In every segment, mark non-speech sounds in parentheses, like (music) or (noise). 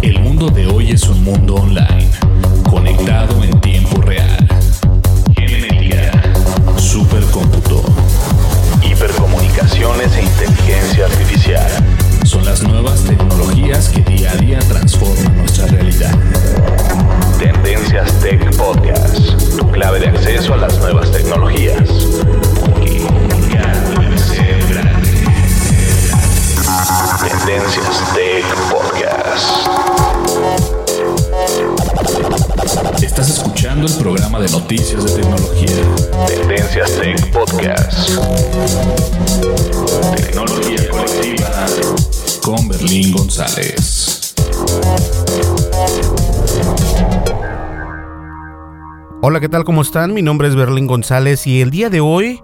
El mundo de hoy es un mundo online, Hola, ¿qué tal? ¿Cómo están? Mi nombre es Berlín González y el día de hoy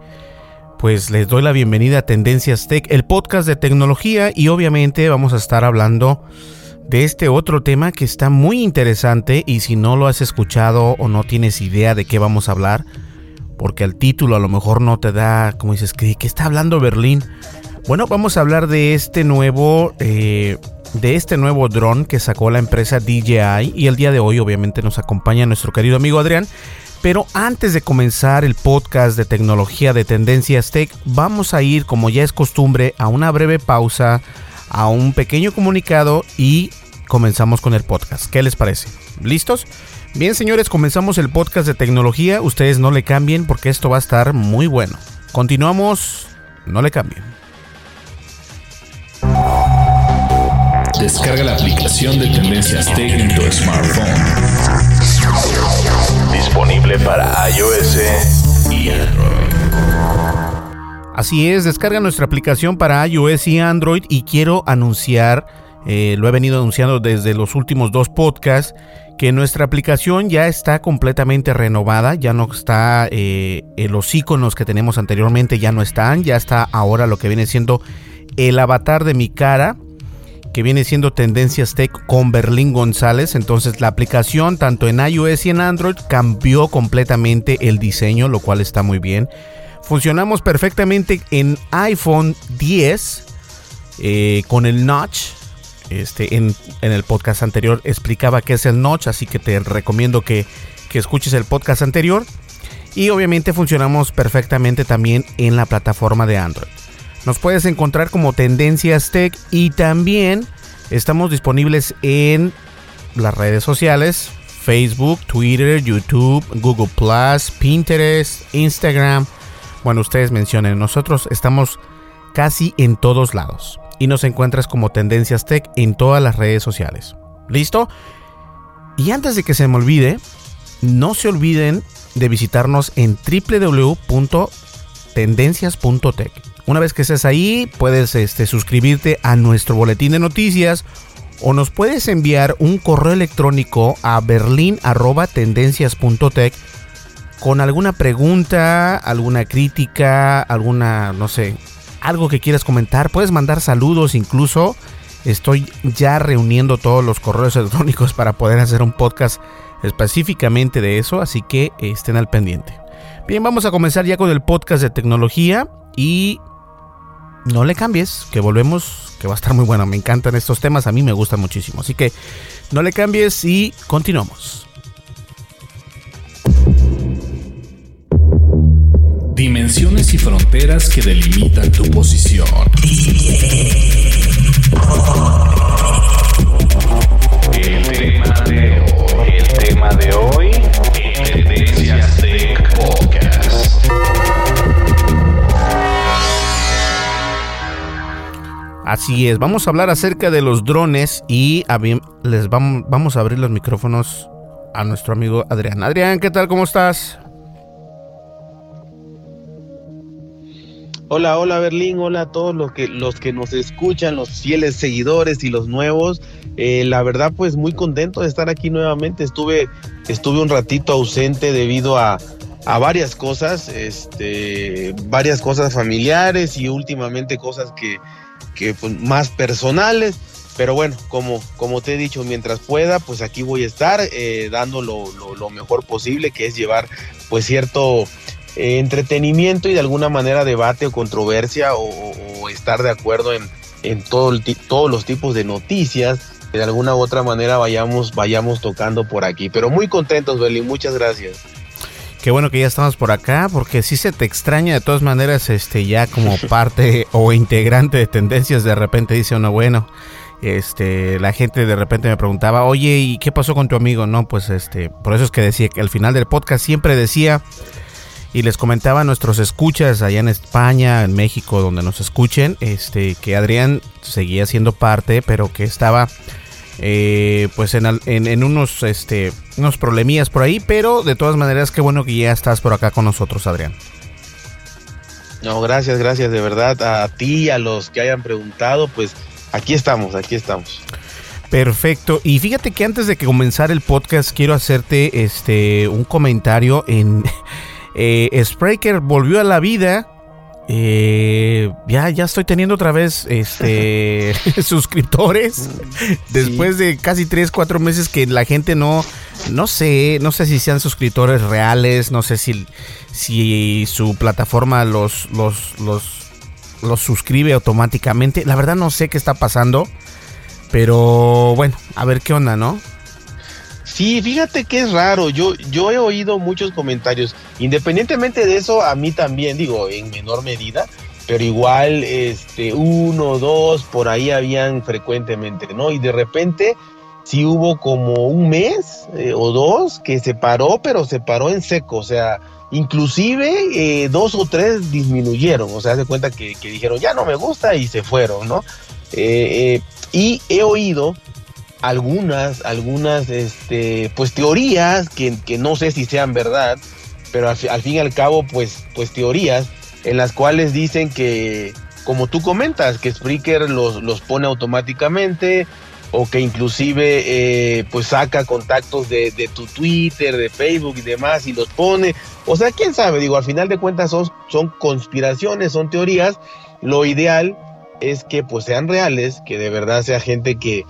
pues les doy la bienvenida a Tendencias Tech, el podcast de tecnología y obviamente vamos a estar hablando de este otro tema que está muy interesante y si no lo has escuchado o no tienes idea de qué vamos a hablar, porque el título a lo mejor no te da, como dices, ¿qué, qué está hablando Berlín? Bueno, vamos a hablar de este nuevo, eh, de este nuevo dron que sacó la empresa DJI y el día de hoy obviamente nos acompaña nuestro querido amigo Adrián. Pero antes de comenzar el podcast de tecnología de Tendencias Tech, vamos a ir, como ya es costumbre, a una breve pausa, a un pequeño comunicado y comenzamos con el podcast. ¿Qué les parece? ¿Listos? Bien, señores, comenzamos el podcast de tecnología. Ustedes no le cambien porque esto va a estar muy bueno. Continuamos, no le cambien. Descarga la aplicación de Tendencias Tech en tu smartphone. Disponible para iOS y Android. Así es, descarga nuestra aplicación para iOS y Android y quiero anunciar, eh, lo he venido anunciando desde los últimos dos podcasts, que nuestra aplicación ya está completamente renovada, ya no está, eh, los iconos que tenemos anteriormente ya no están, ya está ahora lo que viene siendo el avatar de mi cara, que viene siendo Tendencias Tech con Berlín González. Entonces la aplicación tanto en iOS y en Android cambió completamente el diseño, lo cual está muy bien. Funcionamos perfectamente en iPhone 10 eh, con el notch. Este, en, en, el podcast anterior explicaba qué es el notch, así que te recomiendo que, que escuches el podcast anterior. Y obviamente funcionamos perfectamente también en la plataforma de Android. Nos puedes encontrar como Tendencias Tech y también estamos disponibles en las redes sociales, Facebook, Twitter, YouTube, Google Plus, Pinterest, Instagram. Bueno, ustedes mencionen, nosotros estamos casi en todos lados y nos encuentras como Tendencias Tech en todas las redes sociales. ¿Listo? Y antes de que se me olvide, no se olviden de visitarnos en www.tendencias.tech Una vez que estés ahí, puedes este, suscribirte a nuestro boletín de noticias o nos puedes enviar un correo electrónico a berlin.tendencias.tech con alguna pregunta, alguna crítica, alguna, no sé, algo que quieras comentar. Puedes mandar saludos incluso. Estoy ya reuniendo todos los correos electrónicos para poder hacer un podcast específicamente de eso, así que estén al pendiente. Bien, vamos a comenzar ya con el podcast de tecnología y no le cambies, que volvemos, que va a estar muy bueno. Me encantan estos temas, a mí me gustan muchísimo. Así que no le cambies y continuamos. Dimensiones y fronteras que delimitan tu posición. El tema de hoy, el tema de hoy, Tendencias Tech Podcast. Así es, vamos a hablar acerca de los drones y les vamos, vamos a abrir los micrófonos a nuestro amigo Adrián. Adrián, ¿qué tal? ¿Cómo estás? Hola, hola Berlín, hola a todos los que, los que nos escuchan, los fieles seguidores y los nuevos. Eh, la verdad, pues muy contento de estar aquí nuevamente. Estuve, estuve un ratito ausente debido a, a varias cosas, este, varias cosas familiares y últimamente cosas que, que pues, más personales. Pero bueno, como, como te he dicho, mientras pueda, pues aquí voy a estar eh, dando lo, mejor posible, que es llevar pues cierto eh, entretenimiento y de alguna manera debate o controversia o, o estar de acuerdo en, en todo el, todos los tipos de noticias que de alguna u otra manera vayamos, vayamos tocando por aquí. Pero muy contentos, Beli, muchas gracias. Qué bueno que ya estamos por acá, porque si se te extraña de todas maneras, este, ya como (laughs) parte o integrante de tendencias, de repente dice uno, bueno, este, la gente de repente me preguntaba, oye, ¿y qué pasó con tu amigo? No, pues este, por eso es que decía que al final del podcast siempre decía, y les comentaba a nuestros escuchas allá en España, en México, donde nos escuchen, este, que Adrián seguía siendo parte, pero que estaba eh, pues en, en, en, unos, este, unos problemillas por ahí, pero de todas maneras, qué bueno que ya estás por acá con nosotros, Adrián. No, gracias, gracias de verdad a ti, a los que hayan preguntado, pues aquí estamos, aquí estamos. Perfecto. Y fíjate que antes de que comenzar el podcast quiero hacerte este un comentario en (laughs) eh, Spreaker volvió a la vida. Eh, ya, ya estoy teniendo otra vez este (laughs) (laughs) suscriptores. Después de casi 3, 4 meses que la gente no, no sé, no sé si sean suscriptores reales, no sé si, si su plataforma los, los, los, los suscribe automáticamente. La verdad no sé qué está pasando. Pero bueno, a ver qué onda, ¿no? Sí, fíjate que es raro. Yo, yo he oído muchos comentarios. Independientemente de eso, a mí también, digo, en menor medida, pero igual, este, uno, dos, por ahí habían frecuentemente, ¿no? Y de repente, sí hubo como un mes eh, o dos que se paró, pero se paró en seco. O sea, inclusive eh, dos o tres disminuyeron. O sea, se cuenta que, que, dijeron, ya no me gusta y se fueron, ¿no? Eh, y he oído algunas, algunas, este, pues teorías que, que, no sé si sean verdad, pero al, fin y al cabo, pues, pues teorías en las cuales dicen que, como tú comentas, que Spreaker los, los pone automáticamente o que inclusive eh, pues saca contactos de, de, tu Twitter, de Facebook y demás y los pone. O sea, quién sabe, digo, al final de cuentas son, son conspiraciones, son teorías. Lo ideal es que pues sean reales, que de verdad sea gente que,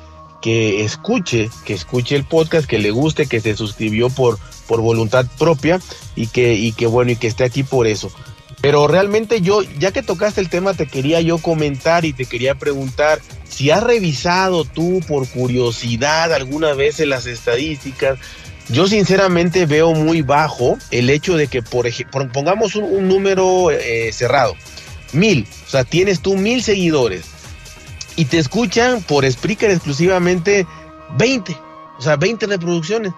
que escuche, que escuche el podcast, que le guste, que se suscribió por, por voluntad propia y que, y que bueno, y que esté aquí por eso. Pero realmente yo, ya que tocaste el tema, te quería yo comentar y te quería preguntar si has revisado tú por curiosidad alguna vez en las estadísticas. Yo sinceramente veo muy bajo el hecho de que, por ejemplo, pongamos un, número eh, cerrado, mil, o sea, tienes tú mil seguidores y te escuchan por Spreaker exclusivamente 20, o sea, 20 reproducciones.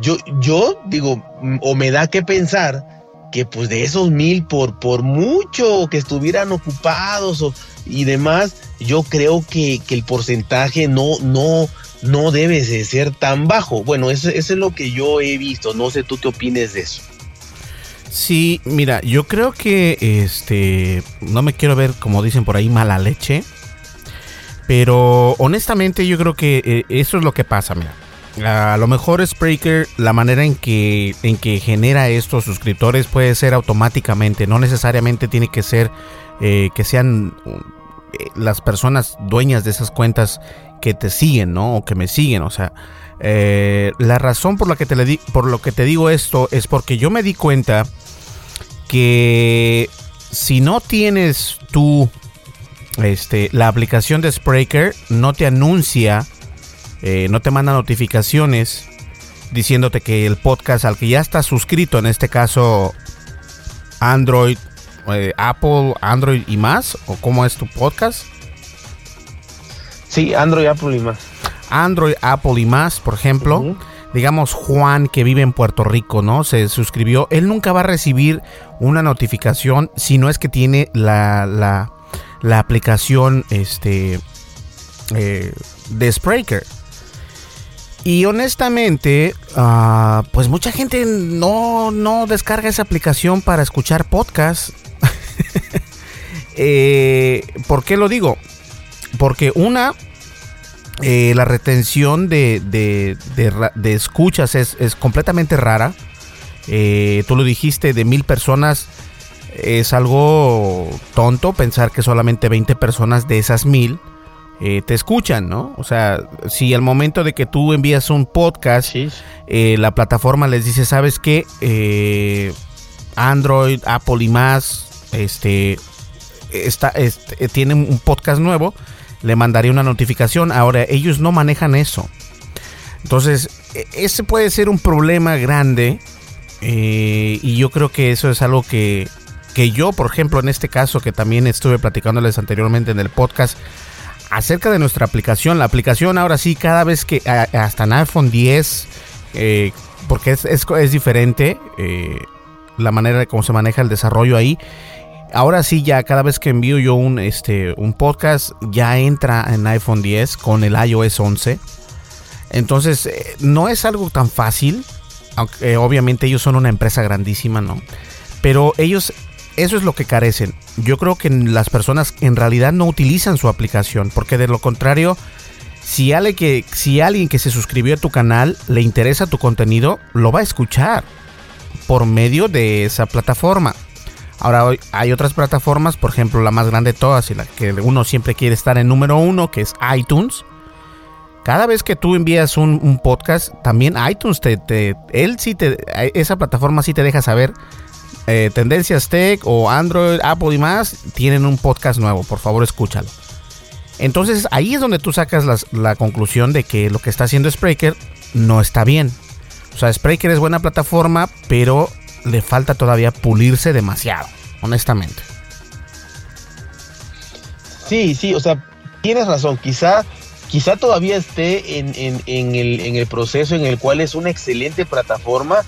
Yo, yo digo, o me da que pensar que pues de esos mil, por, por mucho que estuvieran ocupados o, y demás, yo creo que, que, el porcentaje no, no, no debe de ser tan bajo. Bueno, eso, eso, es lo que yo he visto. No sé tú qué opines de eso. Sí, mira, yo creo que este no me quiero ver como dicen por ahí mala leche, pero honestamente yo creo que eh, eso es lo que pasa, mira. A lo mejor Spreaker, la manera en que, en que genera estos suscriptores puede ser automáticamente, no necesariamente tiene que ser eh, que sean eh, las personas dueñas de esas cuentas que te siguen, ¿no? O que me siguen, o sea, la razón por la que te le por lo que te digo esto es porque yo me di cuenta que si no tienes tú este, la aplicación de Spreaker no te anuncia eh, no te manda notificaciones diciéndote que el podcast al que ya estás suscrito, en este caso Android, eh, Apple, Android y más, o cómo es tu podcast? Sí, Android, Apple y más. Android, Apple y más, por ejemplo. Digamos Juan que vive en Puerto Rico, ¿no? Se suscribió. Él nunca va a recibir una notificación si no es que tiene la, la, la aplicación este, eh, de Spreaker. Y honestamente, ah, pues mucha gente no, no descarga esa aplicación para escuchar podcast. (laughs) Eh, ¿Por qué lo digo? Porque una, eh, la retención de, de, escuchas es, es, completamente rara. Eh, tú lo dijiste, de mil personas es algo tonto pensar que solamente 20 personas de esas mil eh, te escuchan, ¿no? O sea, si al momento de que tú envías un podcast, eh, la plataforma les dice, ¿sabes qué? Eh, Android, Apple y más, este, está, este, tienen un podcast nuevo, le mandaría una notificación. Ahora, ellos no manejan eso. Entonces, e, ese puede ser un problema grande. y yo creo que eso es algo que, que yo, por ejemplo, en este caso, que también estuve platicándoles anteriormente en el podcast, acerca de nuestra aplicación. La aplicación ahora sí, cada vez que hasta en iPhone 10, eh, porque es, es, diferente eh, la manera de cómo se maneja el desarrollo ahí. Ahora sí, ya cada vez que envío yo un, este, un podcast, ya entra en iPhone 10 con el iOS 11. Entonces, eh, no es algo tan fácil. Aunque obviamente ellos son una empresa grandísima, ¿no? Pero ellos eso es lo que carecen. Yo creo que las personas en realidad no utilizan su aplicación, porque de lo contrario, si alguien que, se suscribió a tu canal le interesa tu contenido, lo va a escuchar por medio de esa plataforma. Ahora hay otras plataformas, por ejemplo la más grande de todas y la que uno siempre quiere estar en número uno, que es iTunes. Cada vez que tú envías un, podcast, también iTunes te, te, él sí te, esa plataforma sí te deja saber eh, Tendencias Tech o Android, Apple y más tienen un podcast nuevo. Por favor, escúchalo. Entonces ahí es donde tú sacas la conclusión de que lo que está haciendo Spreaker no está bien. O sea, Spreaker es buena plataforma, pero le falta todavía pulirse demasiado, honestamente. Sí, sí, o sea, tienes razón. Quizá, quizá todavía esté en, el, en el proceso en el cual es una excelente plataforma,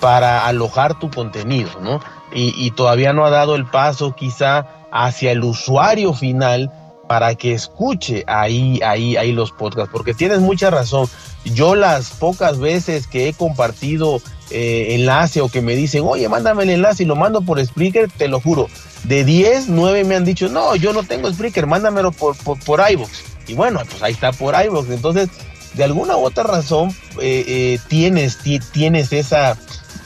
para alojar tu contenido, ¿no? Y, todavía no ha dado el paso quizá hacia el usuario final para que escuche ahí, ahí, ahí los podcasts, porque tienes mucha razón. Yo las pocas veces que he compartido eh, enlace o que me dicen, oye, mándame el enlace y lo mando por Spreaker, te lo juro, de 10, 9 me han dicho, no, yo no tengo Spreaker, mándamelo por, por. Y bueno, pues ahí está por iVoox. Entonces, de alguna u otra razón, eh, eh, tienes, tienes esa,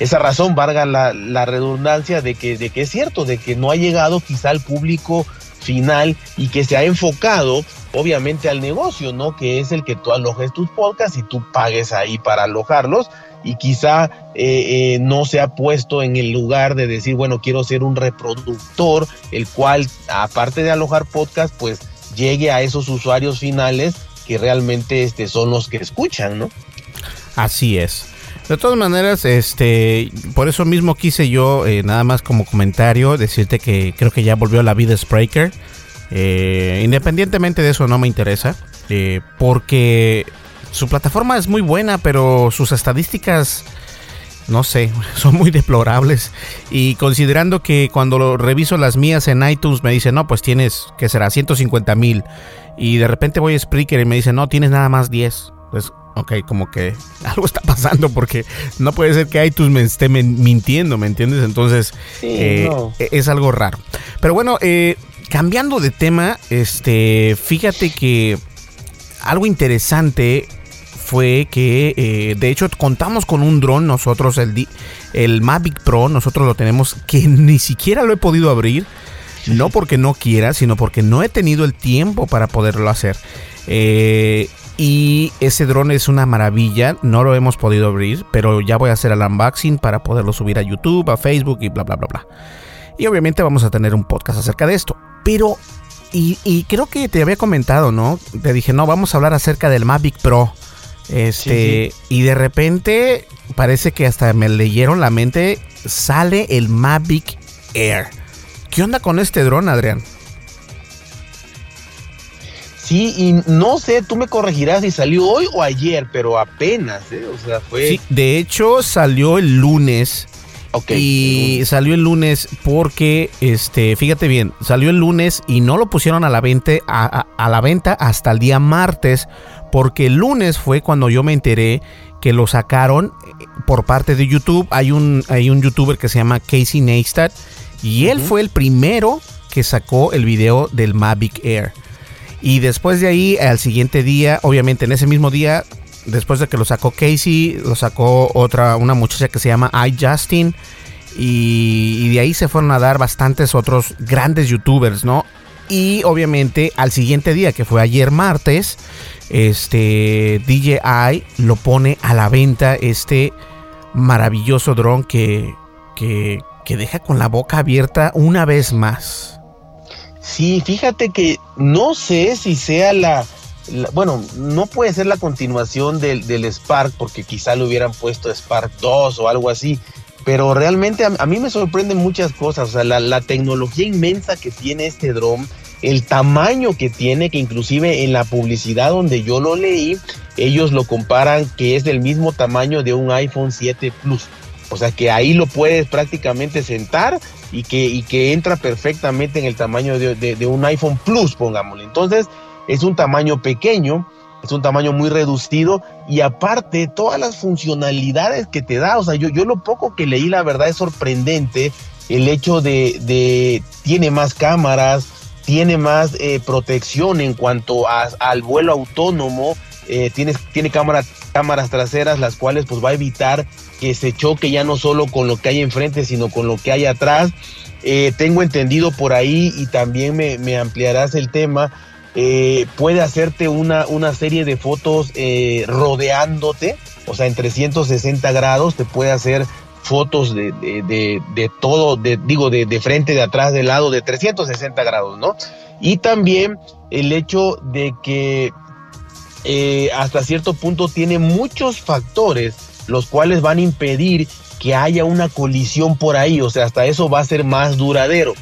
esa razón, valga la, redundancia, de que, de que es cierto, de que no ha llegado quizá al público final y que se ha enfocado obviamente al negocio, ¿no? Que es el que tú alojes tus podcasts y tú pagues ahí para alojarlos y quizá eh, eh, no se ha puesto en el lugar de decir, bueno, quiero ser un reproductor, el cual, aparte de alojar podcasts, pues llegue a esos usuarios finales que realmente este, son los que escuchan, ¿no? Así es. De todas maneras, este, por eso mismo quise yo, eh, nada más como comentario, decirte que creo que ya volvió a la vida Spreaker. Eh, independientemente de eso, no me interesa. Eh, porque su plataforma es muy buena, pero sus estadísticas, no sé, (laughs) son muy deplorables. Y considerando que cuando lo reviso las mías en iTunes me dice, no, pues tienes, que será? 150 mil. Y de repente voy a Spreaker y me dice, no, tienes nada más 10. Pues ok, como que (laughs) algo está pasando porque no puede ser que iTunes me esté mintiendo, ¿me entiendes? Entonces eh, e-, es algo raro. Pero bueno, eh, cambiando de tema, este, fíjate que algo interesante fue que eh, de hecho contamos con un dron nosotros el el Mavic Pro nosotros lo tenemos que ni siquiera lo he podido abrir no porque no quiera sino porque no he tenido el tiempo para poderlo hacer eh, y ese dron es una maravilla, no lo hemos podido abrir, pero ya voy a hacer el unboxing para poderlo subir a YouTube, a Facebook y bla, bla, bla, bla. Y obviamente vamos a tener un podcast acerca de esto. Pero, y, creo que te había comentado, ¿no? Te dije, no, vamos a hablar acerca del Mavic Pro. Este, y de repente parece que hasta me leyeron la mente, sale el Mavic Air. ¿Qué onda con este dron, Adrián? Sí, y no sé, tú me corregirás si salió hoy o ayer, pero apenas, ¿eh? O sea, fue. Sí, de hecho salió el lunes. Ok. Y salió el lunes porque, este, fíjate bien, salió el lunes y no lo pusieron a la venta, a, la venta hasta el día martes, porque el lunes fue cuando yo me enteré que lo sacaron eh, por parte de YouTube. Hay un, hay un youtuber que se llama Casey Neistat y él fue el primero que sacó el video del Mavic Air. Y después de ahí, al siguiente día, obviamente en ese mismo día, después de que lo sacó Casey, lo sacó otra, una muchacha que se llama iJustin. Y, y de ahí se fueron a dar bastantes otros grandes youtubers, ¿no? Y obviamente al siguiente día, que fue ayer martes, este DJI lo pone a la venta este maravilloso dron que, que, que deja con la boca abierta una vez más. Sí, fíjate que no sé si sea la, bueno, no puede ser la continuación del, Spark, porque quizá le hubieran puesto Spark 2 o algo así, pero realmente a, mí me sorprenden muchas cosas, o sea, la, la, tecnología inmensa que tiene este drone, el tamaño que tiene, que inclusive en la publicidad donde yo lo leí, ellos lo comparan que es del mismo tamaño de un iPhone 7 Plus. O sea que ahí lo puedes prácticamente sentar y que, y que entra perfectamente en el tamaño de, un iPhone Plus, pongámosle. Entonces es un tamaño pequeño, es un tamaño muy reducido y aparte todas las funcionalidades que te da, o sea, yo, yo lo poco que leí la verdad es sorprendente el hecho de, tiene más cámaras, tiene más eh, protección en cuanto al vuelo autónomo, eh, tiene, tiene cámaras, cámaras traseras las cuales pues va a evitar que se choque ya no solo con lo que hay enfrente, sino con lo que hay atrás. Eh, tengo entendido por ahí y también me, ampliarás el tema. Eh, puede hacerte una, una, serie de fotos rodeándote, o sea, en 360 grados, te puede hacer fotos de, de, todo, de, digo, de, de, frente, de atrás, de lado, de 360 grados, ¿no? Y también el hecho de que hasta cierto punto tiene muchos factores los cuales van a impedir que haya una colisión por ahí, o sea, hasta eso va a ser más duradero.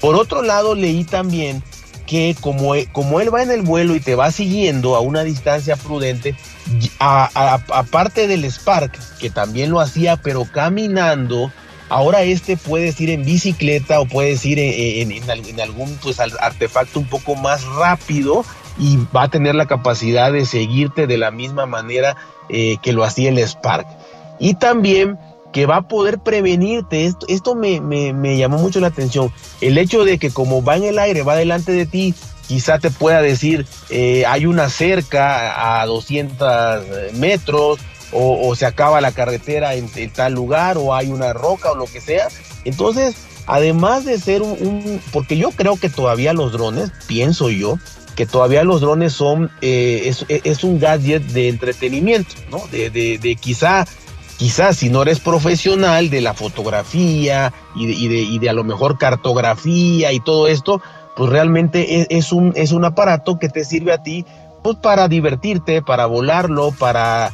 Por otro lado, leí también que como, e, como él va en el vuelo y te va siguiendo a una distancia prudente, aparte del Spark, que también lo hacía, pero caminando, ahora este puedes ir en bicicleta o puedes ir en, algún pues, artefacto un poco más rápido y va a tener la capacidad de seguirte de la misma manera eh, que lo hacía el Spark. Y también que va a poder prevenirte. Esto, esto me, me, llamó mucho la atención. El hecho de que como va en el aire, va delante de ti, quizá te pueda decir, eh, hay una cerca a 200 metros, o, se acaba la carretera en, tal lugar, o hay una roca o lo que sea. Entonces, además de ser un, porque yo creo que todavía los drones, pienso yo, que todavía los drones son, eh, es, un gadget de entretenimiento, ¿no? De, de, quizá, quizá si no eres profesional de la fotografía y de, y de, a lo mejor cartografía y todo esto, pues realmente es, un, es un aparato que te sirve a ti pues para divertirte, para volarlo, para,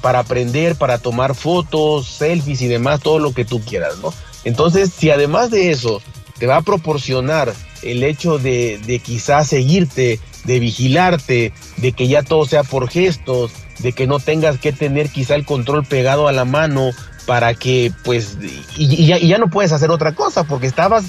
para aprender, para tomar fotos, selfies y demás, todo lo que tú quieras, ¿no? Entonces, si además de eso te va a proporcionar el hecho de, de quizás seguirte, de vigilarte, de que ya todo sea por gestos, de que no tengas que tener quizá el control pegado a la mano para que pues y, ya, no puedes hacer otra cosa porque estabas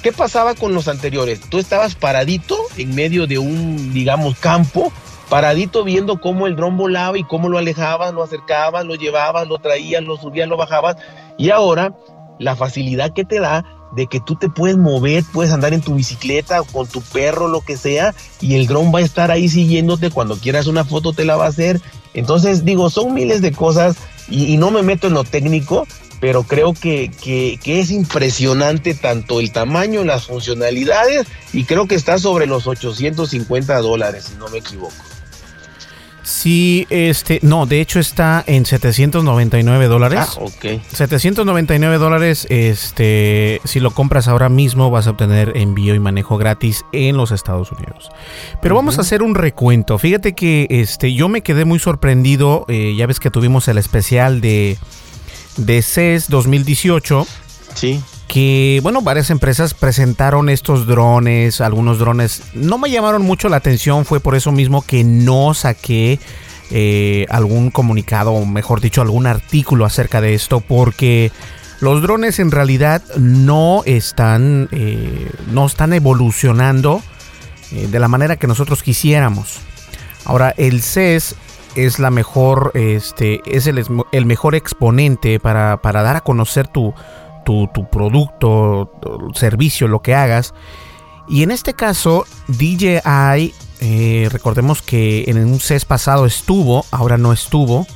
¿qué pasaba con los anteriores? Tú estabas paradito en medio de un, digamos, campo paradito viendo cómo el dron volaba y cómo lo alejabas, lo acercabas, lo llevabas, lo traías, lo subías, lo bajabas. Y ahora la facilidad que te da de que tú te puedes mover, puedes andar en tu bicicleta o con tu perro, lo que sea, y el dron va a estar ahí siguiéndote. Cuando quieras una foto te la va a hacer. Entonces, digo, son miles de cosas y, no me meto en lo técnico, pero creo que, que, que, es impresionante tanto el tamaño, las funcionalidades, y creo que está sobre los 850 dólares, si no me equivoco. Sí, este, no, de hecho está en 799 dólares. Ah, ok. 799 dólares, este, si lo compras ahora mismo vas a obtener envío y manejo gratis en los Estados Unidos. Pero vamos a hacer un recuento. Fíjate que, este, yo me quedé muy sorprendido. Eh, ya ves que tuvimos el especial de de CES 2018. Sí que, bueno, varias empresas presentaron estos drones, algunos drones no me llamaron mucho la atención, fue por eso mismo que no saqué eh, algún comunicado, o mejor dicho, algún artículo acerca de esto, porque los drones en realidad no están, eh, no están evolucionando eh, de la manera que nosotros quisiéramos. Ahora, el CES es la mejor, este, es el, el mejor exponente para, para dar a conocer tu, tu, producto, servicio, lo que hagas. Y en este caso, DJI, eh, recordemos que en un CES pasado estuvo, ahora no estuvo.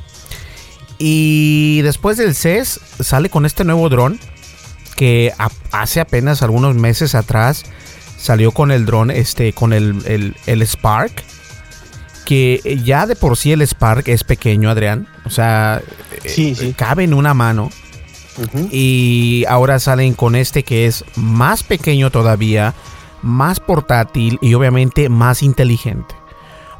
Y después del CES sale con este nuevo dron que hace apenas algunos meses atrás salió con el dron, este, con el, el, Spark. Que ya de por sí el Spark es pequeño, Adrián. O sea, eh, cabe en una mano. Y ahora salen con este que es más pequeño todavía, más portátil y obviamente más inteligente.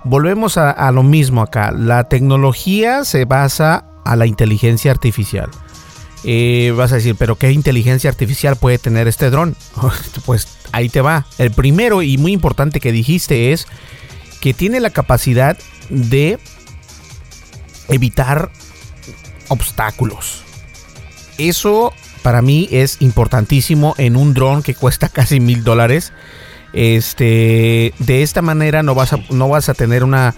Volvemos a, lo mismo acá. La tecnología se basa a la inteligencia artificial. Eh, vas a decir, pero ¿qué inteligencia artificial puede tener este dron? (laughs) pues ahí te va. El primero y muy importante que dijiste es que tiene la capacidad de evitar obstáculos. Eso para mí es importantísimo en un dron que cuesta (laughs) casi mil dólares. Este, de esta manera no vas a, no vas a tener una,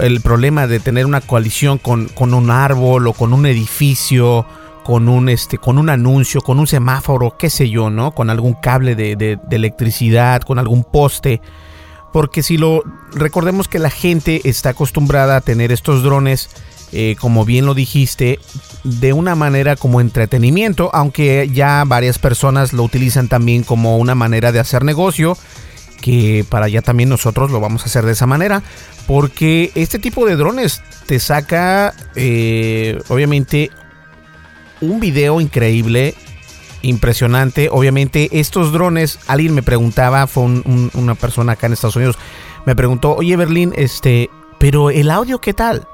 el problema de tener una coalición con, un árbol o con un edificio, con un, este, con un anuncio, con un semáforo, qué sé yo, ¿no? Con algún cable de, de electricidad, con algún poste. Porque si lo recordemos que la gente está acostumbrada a tener estos drones eh, como bien lo dijiste, de una manera como entretenimiento, aunque ya varias personas lo utilizan también como una manera de hacer negocio, que para allá también nosotros lo vamos a hacer de esa manera, porque este tipo de drones te saca, eh, obviamente, un video increíble, impresionante. Obviamente, estos drones, alguien me preguntaba, fue una persona acá en Estados Unidos, me preguntó, oye Berlín, este, pero el audio, ¿qué tal?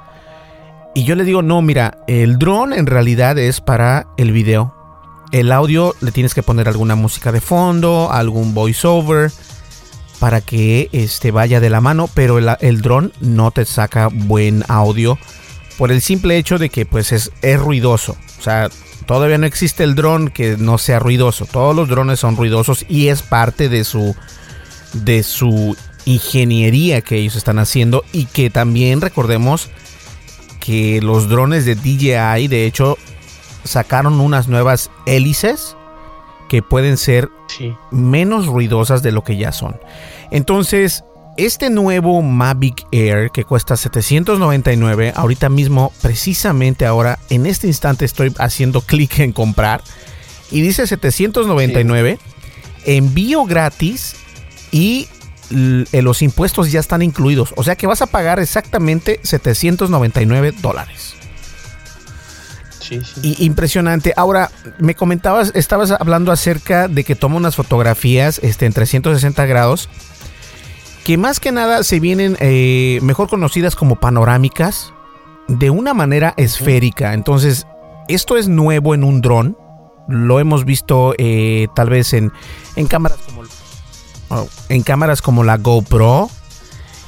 Y yo le digo, no, mira, el dron en realidad es para el video. El audio le tienes que poner alguna música de fondo, algún voiceover para que este vaya de la mano, pero el, el dron no te saca buen audio por el simple hecho de que pues es, es ruidoso. O sea, todavía no existe el dron que no sea ruidoso. Todos los drones son ruidosos y es parte de su de su ingeniería que ellos están haciendo y que también recordemos que los drones de DJI de hecho sacaron unas nuevas hélices que pueden ser menos ruidosas de lo que ya son. Entonces, este nuevo Mavic Air que cuesta 799, ahorita mismo, precisamente ahora, en este instante estoy haciendo clic en comprar y dice 799, envío gratis y los impuestos ya están incluidos. O sea que vas a pagar exactamente 799 dólares. Sí, sí. impresionante. Ahora, me comentabas, estabas hablando acerca de que toma unas fotografías este, en 360 grados, que más que nada se vienen eh, mejor conocidas como panorámicas, de una manera esférica. Entonces, esto es nuevo en un dron. Lo hemos visto eh, tal vez en, en cámaras como en cámaras como la GoPro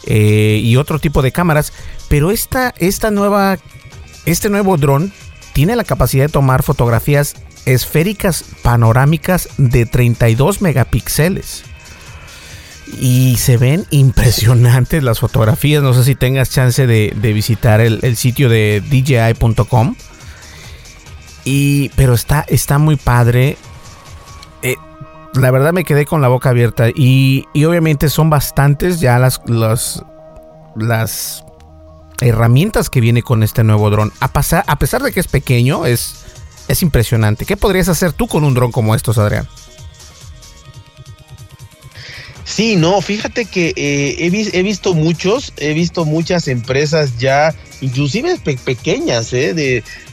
eh, y otro tipo de cámaras, pero esta, esta nueva, este nuevo dron tiene la capacidad de tomar fotografías esféricas panorámicas de 32 megapíxeles. y se ven (laughs) impresionantes las fotografías. No sé si tengas chance de, visitar el, sitio de DJI.com. Y, pero está, está muy padre. La verdad me quedé con la boca abierta. Y, obviamente son bastantes ya las, las, herramientas que viene con este nuevo dron. A, pasar, a pesar de que es pequeño, es, es impresionante. ¿Qué podrías hacer tú con un dron como estos, Adrián? Sí, no, fíjate que eh, he, visto muchos, he visto muchas empresas ya, inclusive pequeñas, eh,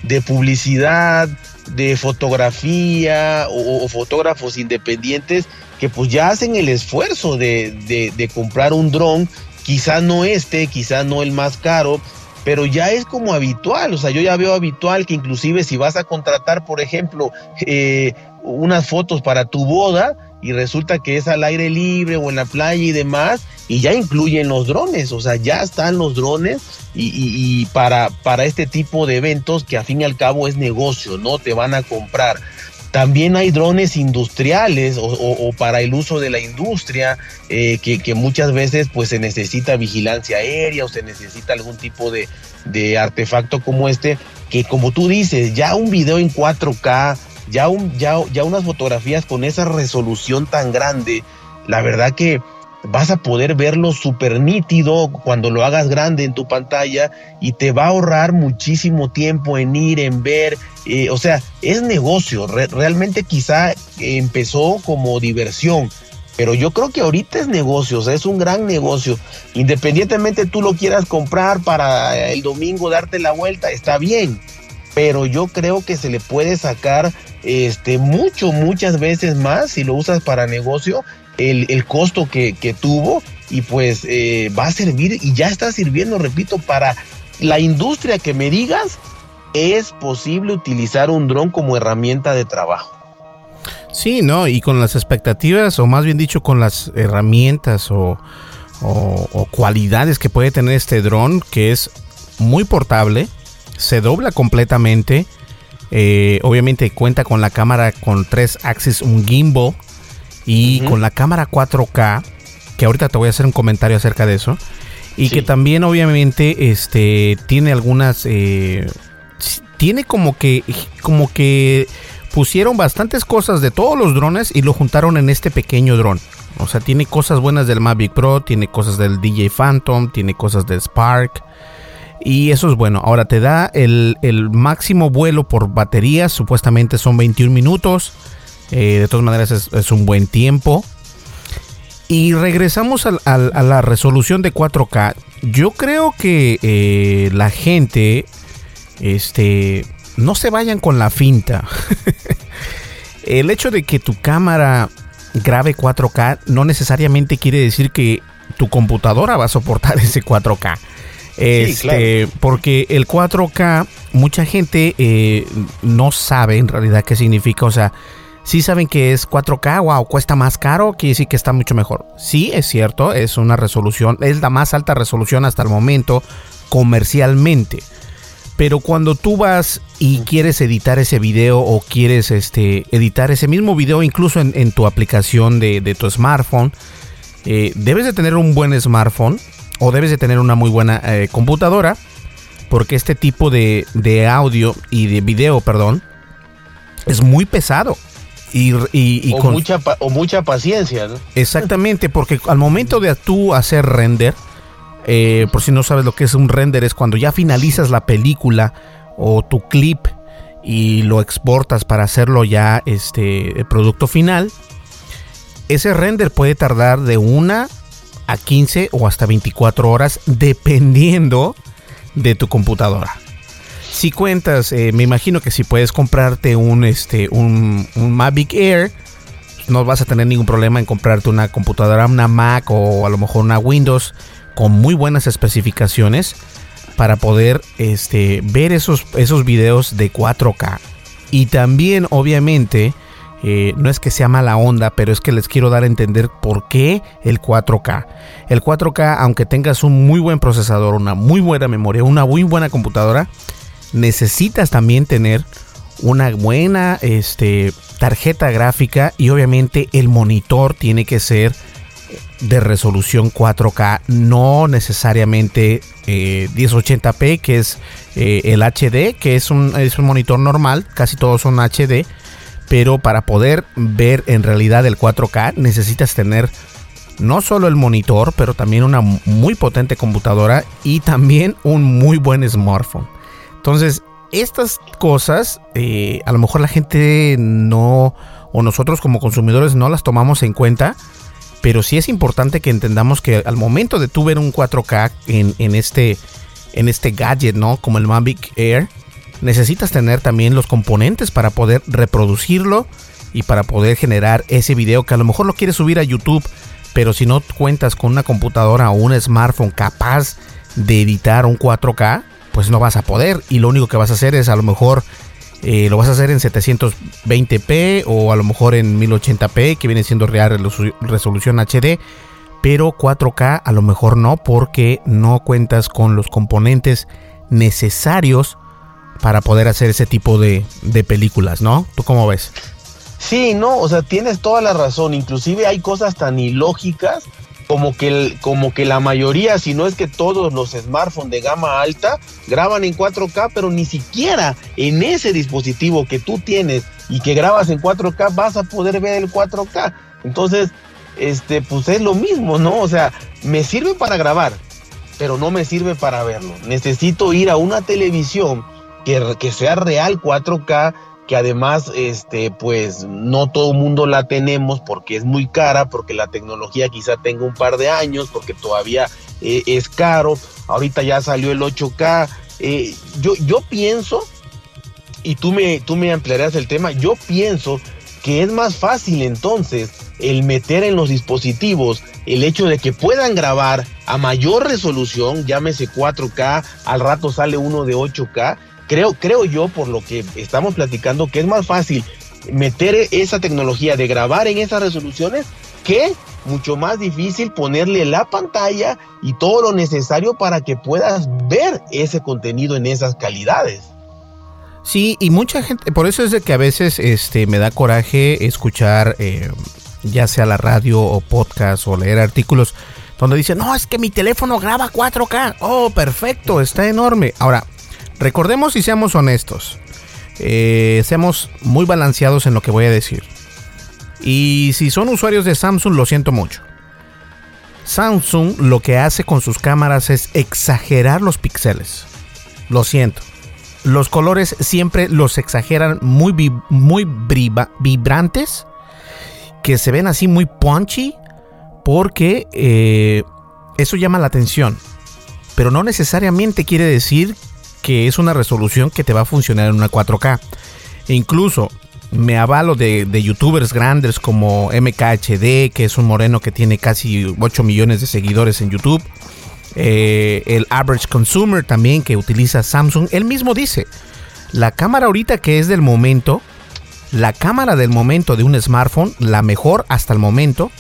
de, publicidad, de fotografía o, fotógrafos independientes que pues ya hacen el esfuerzo de, de comprar un dron, quizá no este, quizá no el más caro, pero ya es como habitual, o sea, yo ya veo habitual que inclusive si vas a contratar, por ejemplo, eh, unas fotos para tu boda, y resulta que es al aire libre o en la playa y demás, y ya incluyen los drones, o sea, ya están los drones y, para, para este tipo de eventos que a fin y al cabo es negocio, ¿no? Te van a comprar. También hay drones industriales o, para el uso de la industria, eh, que, muchas veces pues se necesita vigilancia aérea o se necesita algún tipo de, de artefacto como este, que como tú dices, ya un video en 4K, ya, ya, ya unas fotografías con esa resolución tan grande, la verdad que vas a poder verlo súper nítido cuando lo hagas grande en tu pantalla y te va a ahorrar muchísimo tiempo en ir, en ver, eh, o sea, es negocio, realmente quizá empezó como diversión, pero yo creo que ahorita es negocio, o sea, es un gran negocio. Independientemente tú lo quieras comprar para el domingo darte la vuelta, está bien, pero yo creo que se le puede sacar este, mucho, muchas veces más si lo usas para negocio, el, costo que, tuvo y pues eh, va a servir y ya está sirviendo, repito, para la industria que me digas, es posible utilizar un dron como herramienta de trabajo. Sí, ¿no? Y con las expectativas, o más bien dicho, con las herramientas o, o cualidades que puede tener este dron, que es muy portable, se dobla completamente, eh, obviamente cuenta con la cámara con tres axis, un gimbal y con la cámara 4K, que ahorita te voy a hacer un comentario acerca de eso. Y que también obviamente este, tiene algunas... Eh, tiene como que, como que pusieron bastantes cosas de todos los drones y lo juntaron en este pequeño dron. O sea, tiene cosas buenas del Mavic Pro, tiene cosas del DJ Phantom, tiene cosas del Spark, y eso es bueno. Ahora te da el, máximo vuelo por batería. Supuestamente son 21 minutos. Eh, de todas maneras es, un buen tiempo. Y regresamos a, la resolución de 4K. Yo creo que eh, la gente, este, no se vayan con la finta. (laughs) el hecho de que tu cámara grabe 4K no necesariamente quiere decir que tu computadora va a soportar (laughs) ese 4K. Este, Porque el 4K, mucha gente eh, no sabe en realidad qué significa. O sea, sí saben que es 4K, wow, cuesta más caro, quiere decir que está mucho mejor. Sí, es cierto, es una resolución, es la más alta resolución hasta el momento comercialmente. Pero cuando tú vas y quieres editar ese video o quieres este, editar ese mismo video incluso en, tu aplicación de, tu smartphone, eh, debes de tener un buen smartphone o debes de tener una muy buena eh, computadora porque este tipo de, audio y de video, perdón, es muy pesado. Y, o, con, mucha, o mucha paciencia, ¿no? Exactamente, porque al momento de tú hacer render, eh, por si no sabes lo que es un render, es cuando ya finalizas la película o tu clip y lo exportas para hacerlo ya este el producto final. Ese render puede tardar de una a 15 o hasta 24 horas dependiendo de tu computadora. Si cuentas, eh, me imagino que si puedes comprarte un, este, un, un Mavic Air, no vas a tener ningún problema en comprarte una computadora, una Mac o a lo mejor una Windows con muy buenas especificaciones para poder este, ver esos, esos videos de 4K. Y también, obviamente, eh, no es que sea mala onda, pero es que les quiero dar a entender por qué el 4K. El 4K, aunque tengas un muy buen procesador, una muy buena memoria, una muy buena computadora, necesitas también tener una buena este, tarjeta gráfica y obviamente el monitor tiene que ser de resolución 4K, no necesariamente 1080p, eh, que es eh, el HD, que un, es un monitor normal, casi todos son HD, pero para poder ver en realidad el 4K necesitas tener no solo el monitor, pero también una muy potente computadora y también un muy buen smartphone. Entonces, estas cosas, eh, a lo mejor la gente no, o nosotros como consumidores no las tomamos en cuenta, pero sí es importante que entendamos que al momento de tú ver un 4K en, este, en este gadget, ¿no? Como el Mavic Air, necesitas tener también los componentes para poder reproducirlo y para poder generar ese video que a lo mejor lo quieres subir a YouTube, pero si no cuentas con una computadora o un smartphone capaz de editar un 4K, pues no vas a poder. Y lo único que vas a hacer es a lo mejor eh, lo vas a hacer en 720p o a lo mejor en 1080p que viene siendo real resolución HD pero 4K a lo mejor no porque no cuentas con los componentes necesarios para poder hacer ese tipo de, de películas, ¿no? ¿Tú cómo ves? Sí, no, o sea, tienes toda la razón. Inclusive hay cosas tan ilógicas como que, como que la mayoría, si no es que todos los smartphones de gama alta graban en 4K, pero ni siquiera en ese dispositivo que tú tienes y que grabas en 4K vas a poder ver el 4K. Entonces, este, pues es lo mismo, ¿no? O sea, me sirve para grabar, pero no me sirve para verlo. Necesito ir a una televisión que, sea real 4K que además, este, pues no todo mundo la tenemos porque es muy cara, porque la tecnología quizá tenga un par de años, porque todavía eh, es caro. Ahorita ya salió el 8K. Eh, yo, yo pienso, y tú me, tú me ampliarás el tema, yo pienso que es más fácil entonces el meter en los dispositivos el hecho de que puedan grabar a mayor resolución, llámese 4K, al rato sale uno de 8K, creo, creo yo, por lo que estamos platicando, que es más fácil meter esa tecnología de grabar en esas resoluciones que mucho más difícil ponerle la pantalla y todo lo necesario para que puedas ver ese contenido en esas calidades. Sí, y mucha gente, por eso es de que a veces este, me da coraje escuchar eh, ya sea la radio o podcast o leer artículos donde dicen, no, es que mi teléfono graba 4K. Oh, perfecto, está enorme. Ahora, Recordemos y seamos honestos. Eh, seamos muy balanceados en lo que voy a decir. Y si son usuarios de Samsung, lo siento mucho. Samsung lo que hace con sus cámaras es exagerar los píxeles. Lo siento. Los colores siempre los exageran muy, muy vibrantes. Que se ven así muy punchy. Porque eh, eso llama la atención. Pero no necesariamente quiere decir que es una resolución que te va a funcionar en una 4K. E incluso me avalo de, youtubers grandes como MKHD, que es un moreno que tiene casi 8 millones de seguidores en YouTube. Eh, el average consumer también que utiliza Samsung. Él mismo dice, la cámara ahorita que es del momento, la cámara del momento de un smartphone, la mejor hasta el momento,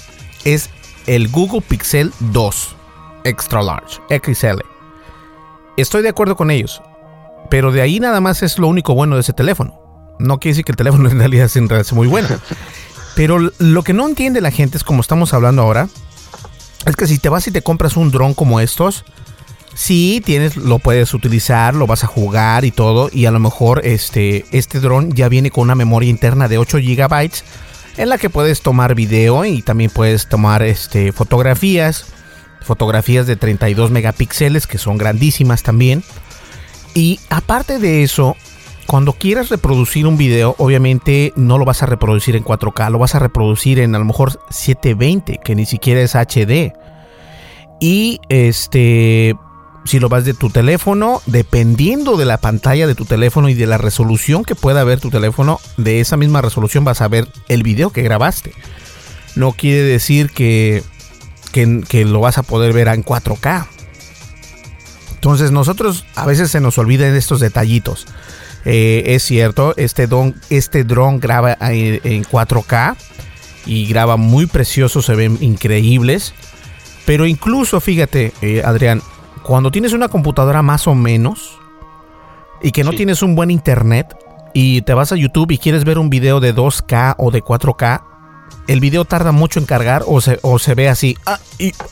es el Google Pixel 2 Extra Large, XL. Estoy de acuerdo con ellos. Pero de ahí nada más es lo único bueno de ese teléfono. No quiere decir que el teléfono (laughs) en realidad es muy bueno. Pero lo que no entiende la gente es como estamos hablando ahora. Es que si te vas y te compras un dron como estos, sí tienes, lo puedes utilizar, lo vas a jugar y todo. Y a lo mejor este, este dron ya viene con una memoria interna de 8 GB en la que puedes tomar video y también puedes tomar este, fotografías fotografías de 32 megapíxeles que son grandísimas también. Y aparte de eso, cuando quieras reproducir un video, obviamente no lo vas a reproducir en 4K, lo vas a reproducir en a lo mejor 720, que ni siquiera es HD. Y este, si lo vas de tu teléfono, dependiendo de la pantalla de tu teléfono y de la resolución que pueda ver tu teléfono, de esa misma resolución vas a ver el video que grabaste. No quiere decir que que, lo vas a poder ver en 4K. Entonces nosotros a veces se nos olvidan estos detallitos. Eh, es cierto, este, don, este dron graba en 4K y graba muy precioso, se ven increíbles. Pero incluso, fíjate, eh, Adrián, cuando tienes una computadora más o menos y que no tienes un buen internet y te vas a YouTube y quieres ver un video de 2K o de 4K, el video tarda mucho en cargar o se, o se ve así. Ah,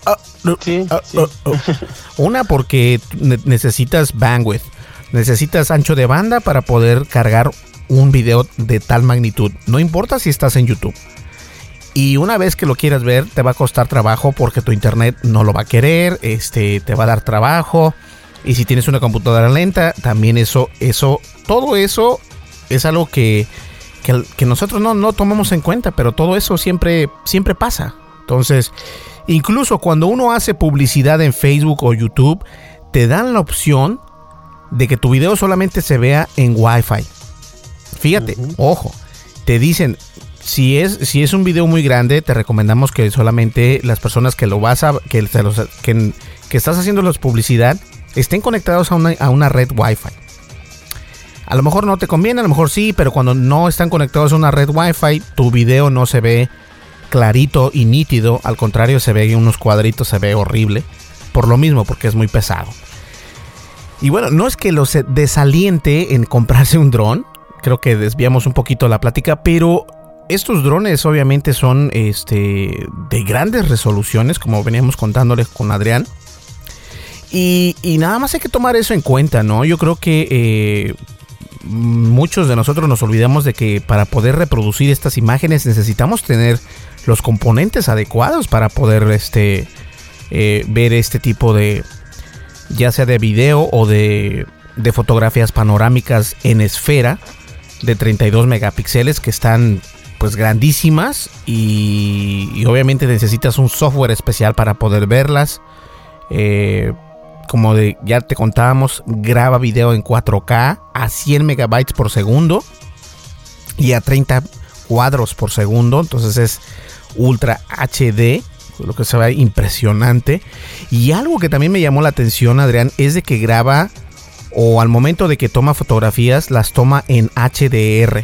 ah, ah, Una porque necesitas bandwidth, necesitas ancho de banda para poder cargar un video de tal magnitud. No importa si estás en YouTube. Y una vez que lo quieras ver, te va a costar trabajo porque tu internet no lo va a querer, este, te va a dar trabajo. Y si tienes una computadora lenta, también eso, eso, todo eso es algo que que, nosotros no, no, tomamos en cuenta, pero todo eso siempre, siempre pasa. Entonces, incluso cuando uno hace publicidad en Facebook o YouTube, te dan la opción de que tu video solamente se vea en Wi-Fi. Fíjate, ojo, te dicen, si es, si es un video muy grande, te recomendamos que solamente las personas que lo vas a, que, que, que estás haciendo la publicidad, estén conectados a una, a una red Wi-Fi. A lo mejor no te conviene, a lo mejor sí, pero cuando no están conectados a una red Wi-Fi, tu video no se ve clarito y nítido. Al contrario, se ve unos cuadritos, se ve horrible. Por lo mismo, porque es muy pesado. Y bueno, no es que los desaliente en comprarse un dron. Creo que desviamos un poquito la plática, pero estos drones obviamente son este, de grandes resoluciones, como veníamos contándoles con Adrián. Y, nada más hay que tomar eso en cuenta, ¿no? Yo creo que eh, muchos de nosotros nos olvidamos de que para poder reproducir estas imágenes necesitamos tener los componentes adecuados para poder este, eh, ver este tipo de, ya sea de video o de, de fotografías panorámicas en esfera de 32 megapíxeles que están pues grandísimas y, obviamente necesitas un software especial para poder verlas. Eh, como de, ya te contábamos, graba video en 4K a 100 megabytes por segundo y a 30 cuadros por segundo. Entonces es ultra HD, lo que se ve impresionante. Y algo que también me llamó la atención, Adrián, es de que graba o al momento de que toma fotografías, las toma en HDR.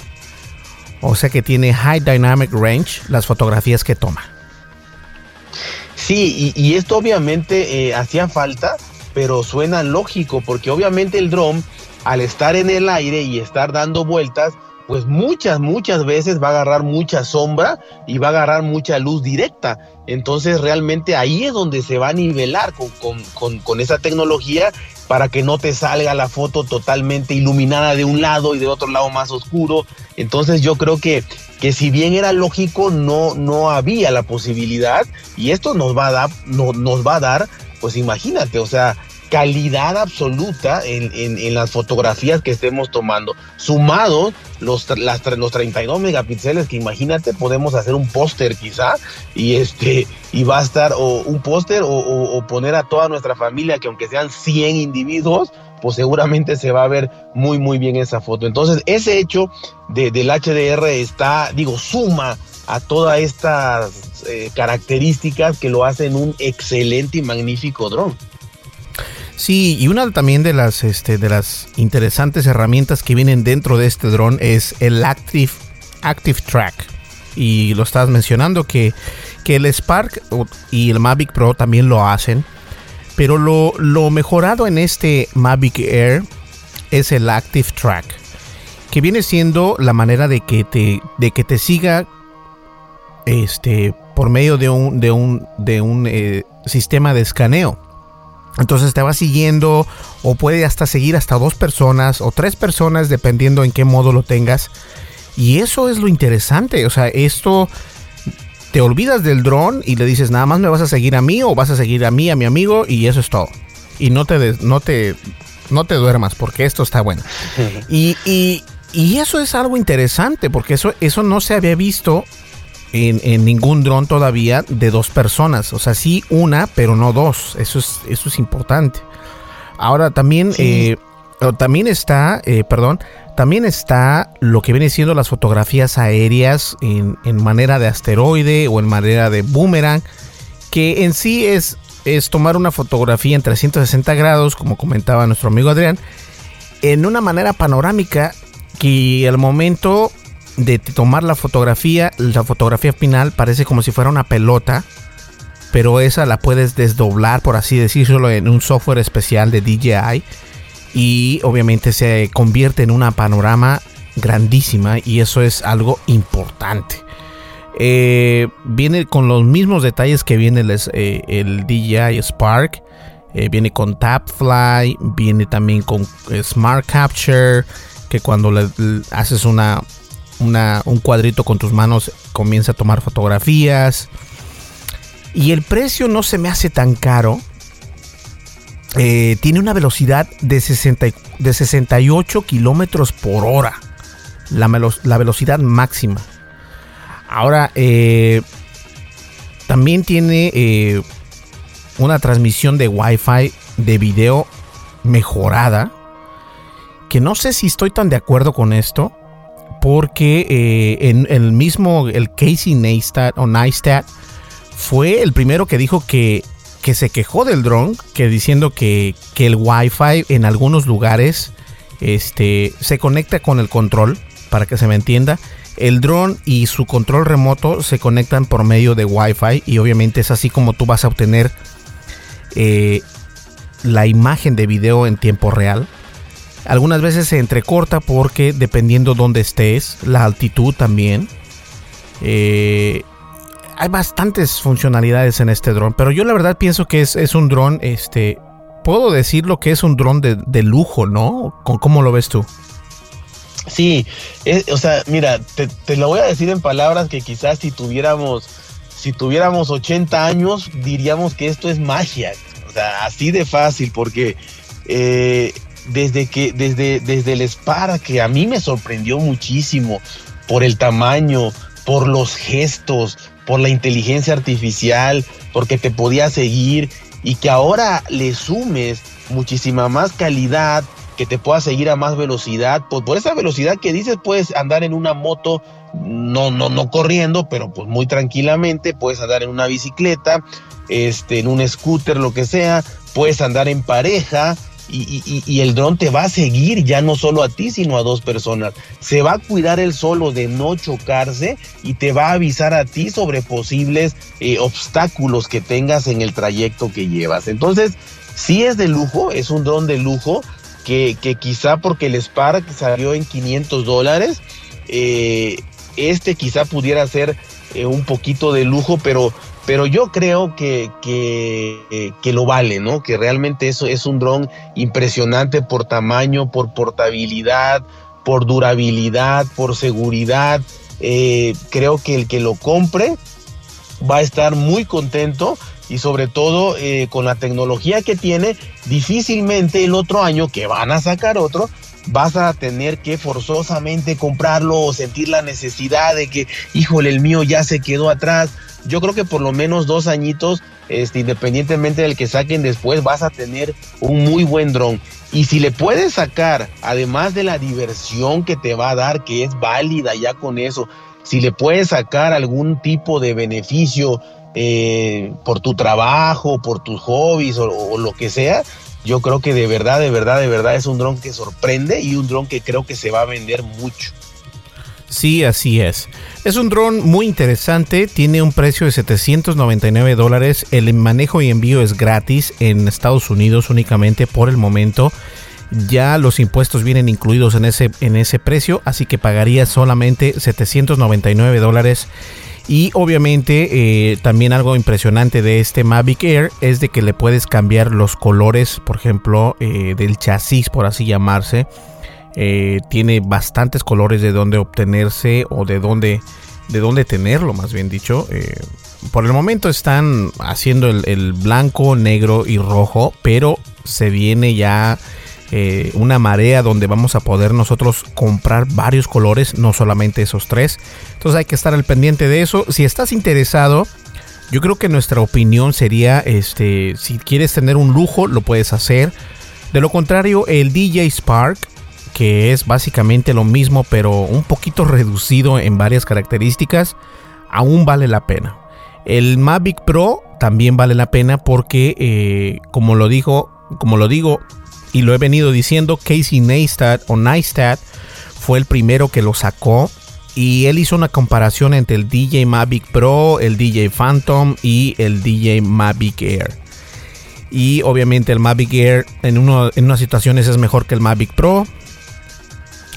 O sea que tiene High Dynamic Range las fotografías que toma. Sí, y, esto obviamente eh, hacía falta pero suena lógico porque obviamente el dron al estar en el aire y estar dando vueltas, pues muchas, muchas veces va a agarrar mucha sombra y va a agarrar mucha luz directa. Entonces realmente ahí es donde se va a nivelar con, esa tecnología para que no te salga la foto totalmente iluminada de un lado y de otro lado más oscuro. Entonces yo creo que, que si bien era lógico, no, no había la posibilidad y esto nos va a dar, nos va a dar pues imagínate, o sea, calidad absoluta en, las fotografías que estemos tomando. Sumado los, las, los 32 megapíxeles, que imagínate, podemos hacer un póster quizá, y este, y va a estar, o un póster, o, poner a toda nuestra familia, que aunque sean 100 individuos, pues seguramente se va a ver muy, muy bien esa foto. Entonces, ese hecho de, del HDR está, digo, suma a todas estas eh, características que lo hacen un excelente y magnífico dron. Sí, y una también de las, este, de las interesantes herramientas que vienen dentro de este dron es el Active, Active Track. Y lo estás mencionando que, que el Spark y el Mavic Pro también lo hacen. Pero lo, lo mejorado en este Mavic Air es el Active Track. Que viene siendo la manera de que te, de que te siga este, por medio de un, de un, de un eh, sistema de escaneo. Entonces te va siguiendo o puede hasta seguir hasta dos personas o tres personas dependiendo en qué modo lo tengas. Y eso es lo interesante. O sea, esto te olvidas del dron y le dices nada más me vas a seguir a mí o vas a seguir a mí, a mi amigo y eso es todo. Y no te, no te, no te duermas porque esto está bueno. y, y, y, eso es algo interesante porque eso, eso no se había visto en, ningún dron todavía de dos personas. O sea, sí una, pero no dos. Eso es, eso es importante. Ahora también, eh, también está, eh, perdón, también está lo que viene siendo las fotografías aéreas en, manera de asteroide o en manera de boomerang, que en sí es, es tomar una fotografía en 360 grados, como comentaba nuestro amigo Adrián, en una manera panorámica que al momento de tomar la fotografía, la fotografía final parece como si fuera una pelota, pero esa la puedes desdoblar, por así decirlo, en un software especial de DJI y obviamente se convierte en una panorama grandísima y eso es algo importante. Eh, viene con los mismos detalles que viene el, eh, DJI Spark. Eh, viene con Tapfly, viene también con Smart Capture, que cuando le, haces una, un cuadrito con tus manos comienza a tomar fotografías. Y el precio no se me hace tan caro. tiene una velocidad de, 60, de 68 kilómetros por hora. La, la velocidad máxima. Ahora, eh, también tiene eh, una transmisión de Wi-Fi de video mejorada. Que no sé si estoy tan de acuerdo con esto. Porque eh, en, el mismo, el Casey Neistat o Neistat fue el primero que dijo que, que se quejó del drone, que diciendo que, que el Wi-Fi en algunos lugares este, se conecta con el control, para que se me entienda, el dron y su control remoto se conectan por medio de Wi-Fi y obviamente es así como tú vas a obtener eh, la imagen de video en tiempo real. Algunas veces se entrecorta porque dependiendo dónde estés, la altitud también. Eh, hay bastantes funcionalidades en este dron, pero yo la verdad pienso que es, un dron, este, puedo decir lo que es un dron de, de lujo, ¿no? ¿Cómo lo ves tú? Sí, o sea, mira, te, lo voy a decir en palabras que quizás si tuviéramos, si tuviéramos 80 años, diríamos que esto es magia. O sea, así de fácil, porque eh, desde que, desde, desde el Spark, que a mí me sorprendió muchísimo por el tamaño, por los gestos, por la inteligencia artificial, porque te podía seguir y que ahora le sumes muchísima más calidad, que te pueda seguir a más velocidad. Pues por esa velocidad que dices, puedes andar en una moto, no, no, no corriendo, pero pues muy tranquilamente, puedes andar en una bicicleta, este, en un scooter, lo que sea, puedes andar en pareja. Y, el dron te va a seguir ya no solo a ti, sino a dos personas. Se va a cuidar el solo de no chocarse y te va a avisar a ti sobre posibles eh, obstáculos que tengas en el trayecto que llevas. Entonces, sí es de lujo, es un dron de lujo, que, quizá porque el Spark salió en 500 dólares, eh, este quizá pudiera ser eh, un poquito de lujo, pero, pero yo creo que, que, lo vale, ¿no? Que realmente eso es un dron impresionante por tamaño, por portabilidad, por durabilidad, por seguridad. Eh, creo que el que lo compre va a estar muy contento y sobre todo eh, con la tecnología que tiene, difícilmente el otro año que van a sacar otro, vas a tener que forzosamente comprarlo o sentir la necesidad de que, híjole, el mío ya se quedó atrás. Yo creo que por lo menos dos añitos, este, independientemente del que saquen después, vas a tener un muy buen dron. Y si le puedes sacar, además de la diversión que te va a dar, que es válida ya con eso, si le puedes sacar algún tipo de beneficio eh, por tu trabajo, por tus hobbies o, lo que sea, yo creo que de verdad, de verdad, de verdad es un dron que sorprende y un dron que creo que se va a vender mucho. Sí, así es. Es un dron muy interesante, tiene un precio de 799 dólares, el manejo y envío es gratis en Estados Unidos únicamente por el momento. Ya los impuestos vienen incluidos en ese, en ese precio, así que pagaría solamente 799 dólares y obviamente eh, también algo impresionante de este Mavic Air es de que le puedes cambiar los colores, por ejemplo, eh, del chasis, por así llamarse. Eh, tiene bastantes colores de donde obtenerse o de dónde, de dónde tenerlo, más bien dicho. por el momento están haciendo el blanco, negro y rojo, pero se viene ya eh, una marea donde vamos a poder nosotros comprar varios colores, no solamente esos tres. Entonces hay que estar al pendiente de eso. Si estás interesado, yo creo que nuestra opinión sería, este, si quieres tener un lujo, lo puedes hacer. De lo contrario, el DJ Spark, que es básicamente lo mismo, pero un poquito reducido en varias características, aún vale la pena. El Mavic Pro también vale la pena porque, como lo dijo, como lo digo, y lo he venido diciendo, Casey Neistat o Neistat fue el primero que lo sacó y él hizo una comparación entre el DJ Mavic Pro, el DJ Phantom y el DJ Mavic Air. Y obviamente el Mavic Air en, en unas situaciones es mejor que el Mavic Pro.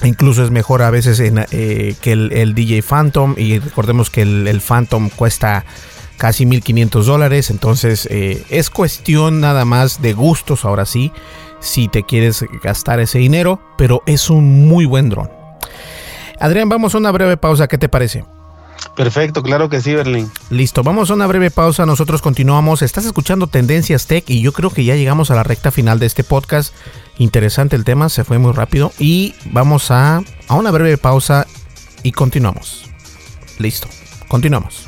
Incluso es mejor a veces eh, que el, DJ Phantom. Y recordemos que el, Phantom cuesta casi 1500 dólares. Entonces eh, es cuestión nada más de gustos ahora sí. Si te quieres gastar ese dinero. Pero es un muy buen dron. Adrián, vamos a una breve pausa. ¿Qué te parece? Perfecto, claro que sí, Berlín. Listo, vamos a una breve pausa. Nosotros continuamos. Estás escuchando Tendencias Tech y yo creo que ya llegamos a la recta final de este podcast. Interesante el tema, se fue muy rápido. Y vamos a, a una breve pausa y continuamos. Listo, continuamos.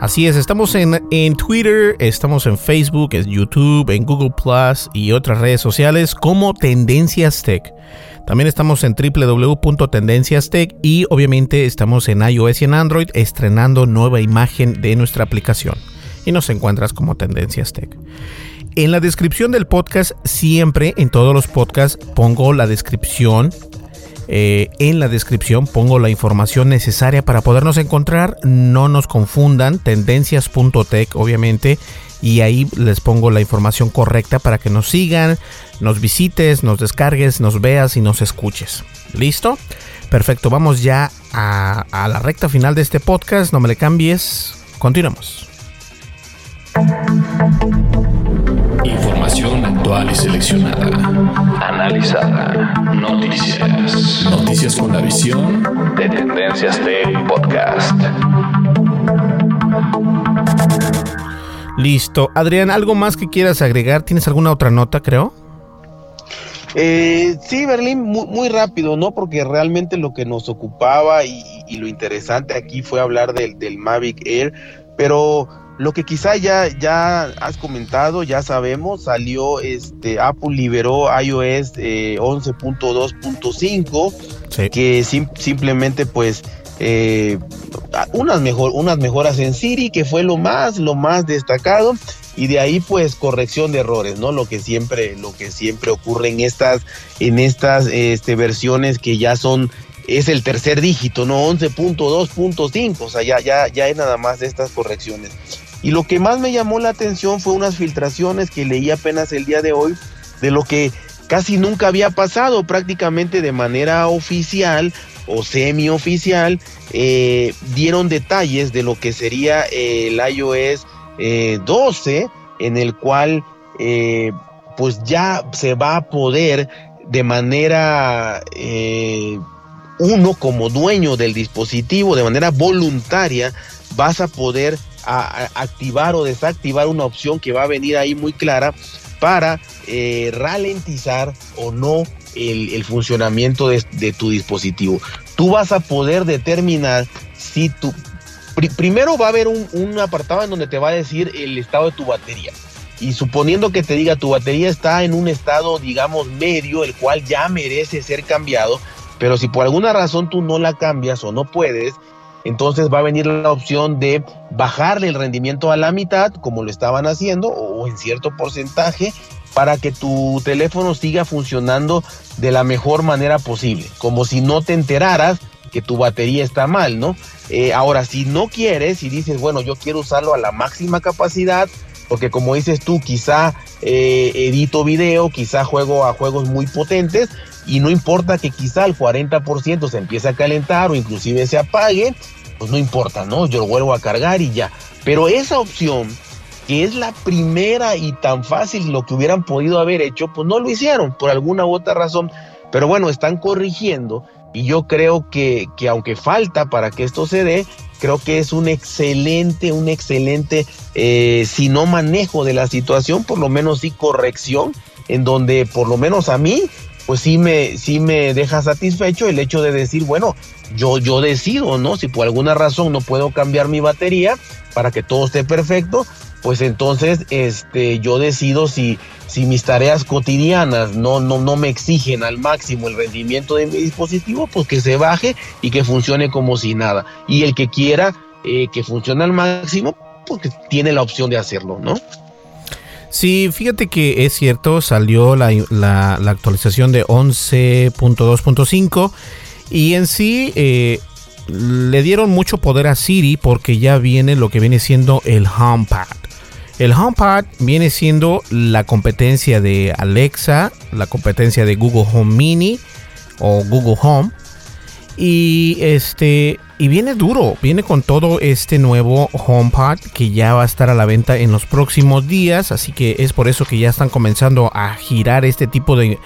Así es, estamos en, en, Twitter, estamos en Facebook, en YouTube, en Google Plus y otras redes sociales como Tendencias Tech. También estamos en www.tendencias tech y obviamente estamos en iOS y en Android estrenando nueva imagen de nuestra aplicación. Y nos encuentras como Tendencias Tech. En la descripción del podcast, siempre en todos los podcasts pongo la descripción eh, en la descripción pongo la información necesaria para podernos encontrar. No nos confundan, tendencias.tech obviamente. Y ahí les pongo la información correcta para que nos sigan, nos visites, nos descargues, nos veas y nos escuches. ¿Listo? Perfecto, vamos ya a, a la recta final de este podcast. No me le cambies. Continuamos. Información actual y seleccionada. Analizada. Noticias. Noticias con la visión de Tendencias Tech Podcast. Listo. Adrián, ¿algo más que quieras agregar? ¿Tienes alguna otra nota, creo? Eh, sí, Berlín, muy, rápido, ¿no? Porque realmente lo que nos ocupaba y, lo interesante aquí fue hablar del, del Mavic Air, pero lo que quizá ya, ya has comentado, ya sabemos, salió, este, Apple liberó iOS 11.2.5, eh, que simplemente pues eh, unas, mejor, unas mejoras en Siri, que fue lo más, lo más destacado, y de ahí pues corrección de errores, ¿no? Lo que siempre, lo que siempre ocurre en estas, en estas este, versiones que ya son es el tercer dígito, ¿no? 11.2.5, o sea, ya, ya, ya hay nada más de estas correcciones. Y lo que más me llamó la atención fue unas filtraciones que leí apenas el día de hoy de lo que casi nunca había pasado prácticamente de manera oficial o semi-oficial, eh, dieron detalles de lo que sería el iOS 12, eh, en el cual eh, pues ya se va a poder de manera uno como dueño del dispositivo, de manera voluntaria, vas a poder a, activar o desactivar una opción que va a venir ahí muy clara para eh, ralentizar o no el, funcionamiento de, tu dispositivo. Tú vas a poder determinar si tu... primero va a haber un, apartado en donde te va a decir el estado de tu batería. Y suponiendo que te diga tu batería está en un estado, digamos, medio, el cual ya merece ser cambiado, pero si por alguna razón tú no la cambias o no puedes, entonces va a venir la opción de bajarle el rendimiento a la mitad, como lo estaban haciendo, o en cierto porcentaje, para que tu teléfono siga funcionando de la mejor manera posible, como si no te enteraras que tu batería está mal, ¿no? Eh, ahora, si no quieres y dices, bueno, yo quiero usarlo a la máxima capacidad, porque como dices tú, quizá eh, edito video, quizá juego a juegos muy potentes, y no importa que quizá el 40% se empiece a calentar o inclusive se apague, pues no importa, ¿no? Yo lo vuelvo a cargar y ya. Pero esa opción, que es la primera y tan fácil lo que hubieran podido haber hecho, pues no lo hicieron por alguna u otra razón. Pero bueno, están corrigiendo y yo creo que, que aunque falta para que esto se dé, creo que es un excelente, un excelente, eh, si no manejo de la situación, por lo menos sí corrección, en donde por lo menos a mí pues sí me, sí me deja satisfecho el hecho de decir, bueno, yo, yo decido, ¿no? Si por alguna razón no puedo cambiar mi batería para que todo esté perfecto, pues entonces este, yo decido si, si mis tareas cotidianas no, no, no me exigen al máximo el rendimiento de mi dispositivo, pues que se baje y que funcione como si nada. Y el que quiera eh, que funcione al máximo, pues que tiene la opción de hacerlo, ¿no? Sí, fíjate que es cierto, salió la, la, actualización de 11.2.5 y en sí eh, le dieron mucho poder a Siri porque ya viene lo que viene siendo el HomePad. El HomePad viene siendo la competencia de Alexa, la competencia de Google Home Mini o Google Home. Y este y viene duro, viene con todo este nuevo HomePod que ya va a estar a la venta en los próximos días, así que es por eso que ya están comenzando a girar este tipo de,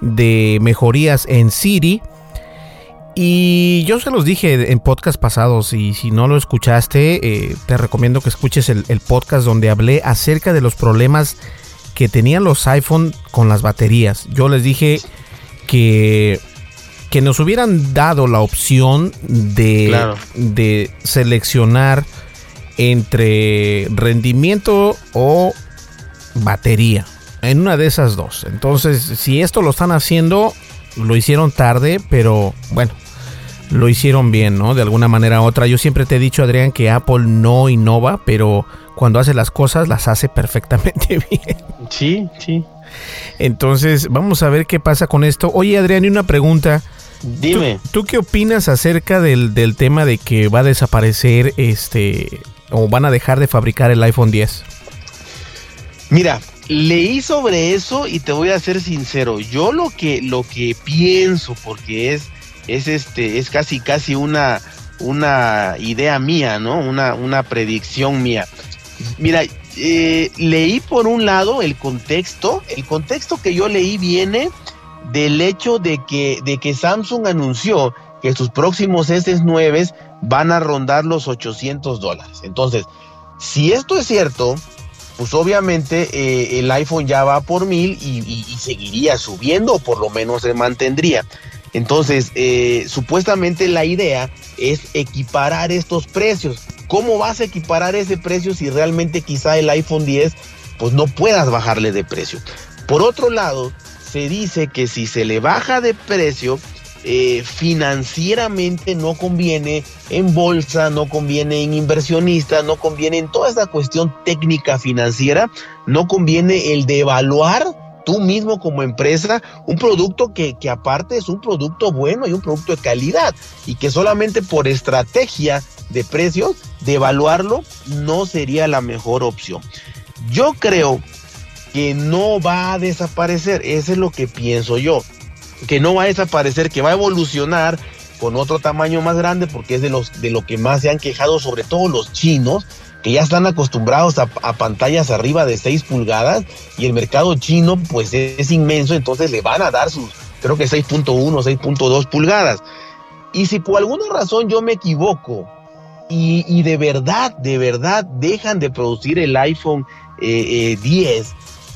de mejorías en Siri. Y yo se los dije en podcast pasados y si no lo escuchaste, eh, te recomiendo que escuches el, podcast donde hablé acerca de los problemas que tenían los iPhone con las baterías. Yo les dije que, que nos hubieran dado la opción de, de seleccionar entre rendimiento o batería. En una de esas dos. Entonces, si esto lo están haciendo, lo hicieron tarde, pero bueno, lo hicieron bien, ¿no? De alguna manera u otra. Yo siempre te he dicho, Adrián, que Apple no innova, pero cuando hace las cosas las hace perfectamente (laughs) bien. Sí, sí. Entonces, vamos a ver qué pasa con esto. Oye, Adrián, y una pregunta. Dime. ¿Tú, qué opinas acerca del, del, tema de que va a desaparecer este o van a dejar de fabricar el iPhone 10? Mira, leí sobre eso y te voy a ser sincero. Yo lo que lo que pienso porque es es este, es casi casi una, una idea mía, ¿no? Una, una predicción mía. Mira, eh, leí por un lado el contexto, el contexto que yo leí viene del hecho de que, de que Samsung anunció que sus próximos S9 van a rondar los 800 dólares. Entonces, si esto es cierto, pues obviamente eh, el iPhone ya va por mil y, y, seguiría subiendo, o por lo menos se mantendría. Entonces, eh, supuestamente la idea es equiparar estos precios. ¿Cómo vas a equiparar ese precio si realmente quizá el iPhone 10 pues no puedas bajarle de precio? Por otro lado, se dice que si se le baja de precio, eh, financieramente no conviene en bolsa, no conviene en inversionistas, no conviene en toda esa cuestión técnica financiera, no conviene el devaluar tú mismo como empresa un producto que, que, aparte es un producto bueno y un producto de calidad y que solamente por estrategia de precios, devaluarlo no sería la mejor opción. Yo creo que no va a desaparecer, eso es lo que pienso yo, que no va a desaparecer, que va a evolucionar con otro tamaño más grande porque es de los de lo que más se han quejado sobre todo los chinos que ya están acostumbrados a, pantallas arriba de 6 pulgadas y el mercado chino pues es, inmenso, entonces le van a dar sus, creo que 6.1, 6.2 pulgadas. Y si por alguna razón yo me equivoco y, de verdad, de verdad dejan de producir el iPhone 10, eh, eh,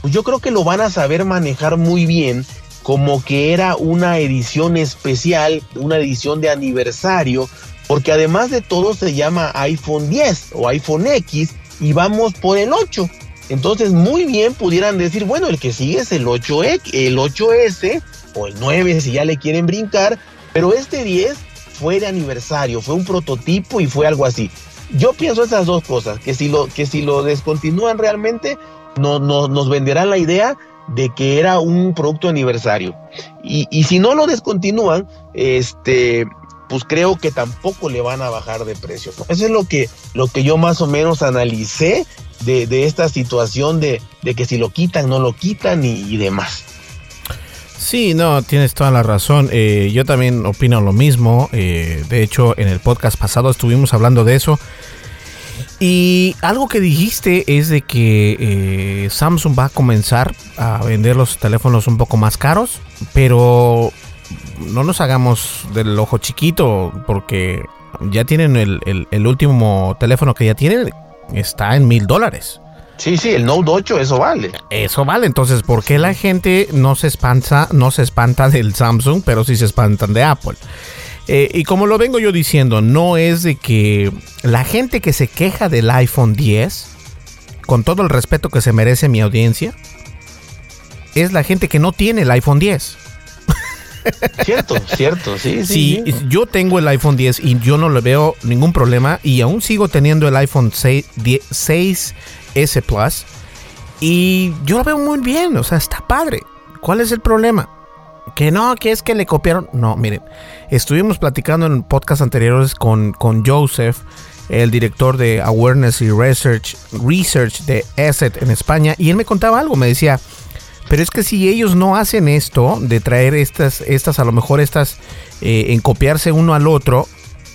pues yo creo que lo van a saber manejar muy bien como que era una edición especial, una edición de aniversario, porque además de todo se llama iPhone 10 o iPhone X y vamos por el 8. Entonces muy bien pudieran decir, bueno, el que sigue es el 8X, el 8S o el 9 si ya le quieren brincar, pero este 10 fue de aniversario, fue un prototipo y fue algo así. Yo pienso esas dos cosas, que si lo, que si lo descontinúan realmente, no, nos venderán la idea de que era un producto aniversario. Y, y si no lo descontinúan, este, pues creo que tampoco le van a bajar de precio. Eso es lo que, lo que yo más o menos analicé de, esta situación de, que si lo quitan, no lo quitan y, demás. Sí, no, tienes toda la razón. Eh, yo también opino lo mismo. Eh, de hecho, en el podcast pasado estuvimos hablando de eso. Y algo que dijiste es de que eh, Samsung va a comenzar a vender los teléfonos un poco más caros, pero no nos hagamos del ojo chiquito, porque ya tienen el, último teléfono que ya tienen, está en mil dólares. Sí, sí, el Note 8, eso vale. Eso vale, entonces, ¿por qué la gente no se espanta, no se espanta del Samsung, pero sí se espantan de Apple? Eh, y como lo vengo yo diciendo, no es de que la gente que se queja del iPhone 10 con todo el respeto que se merece mi audiencia, es la gente que no tiene el iPhone 10. Cierto, cierto, sí, sí, sí, yo tengo el iPhone 10 y yo no le veo ningún problema y aún sigo teniendo el iPhone 6, 6S Plus y yo lo veo muy bien, o sea, está padre. ¿Cuál es el problema? Que no, que es que le copiaron. No, miren, estuvimos platicando en podcast anteriores con, con Joseph, el director de Awareness y Research, Research de ESET en España, y él me contaba algo, me decía, pero es que si ellos no hacen esto, de traer estas, estas a lo mejor estas, eh, en copiarse uno al otro,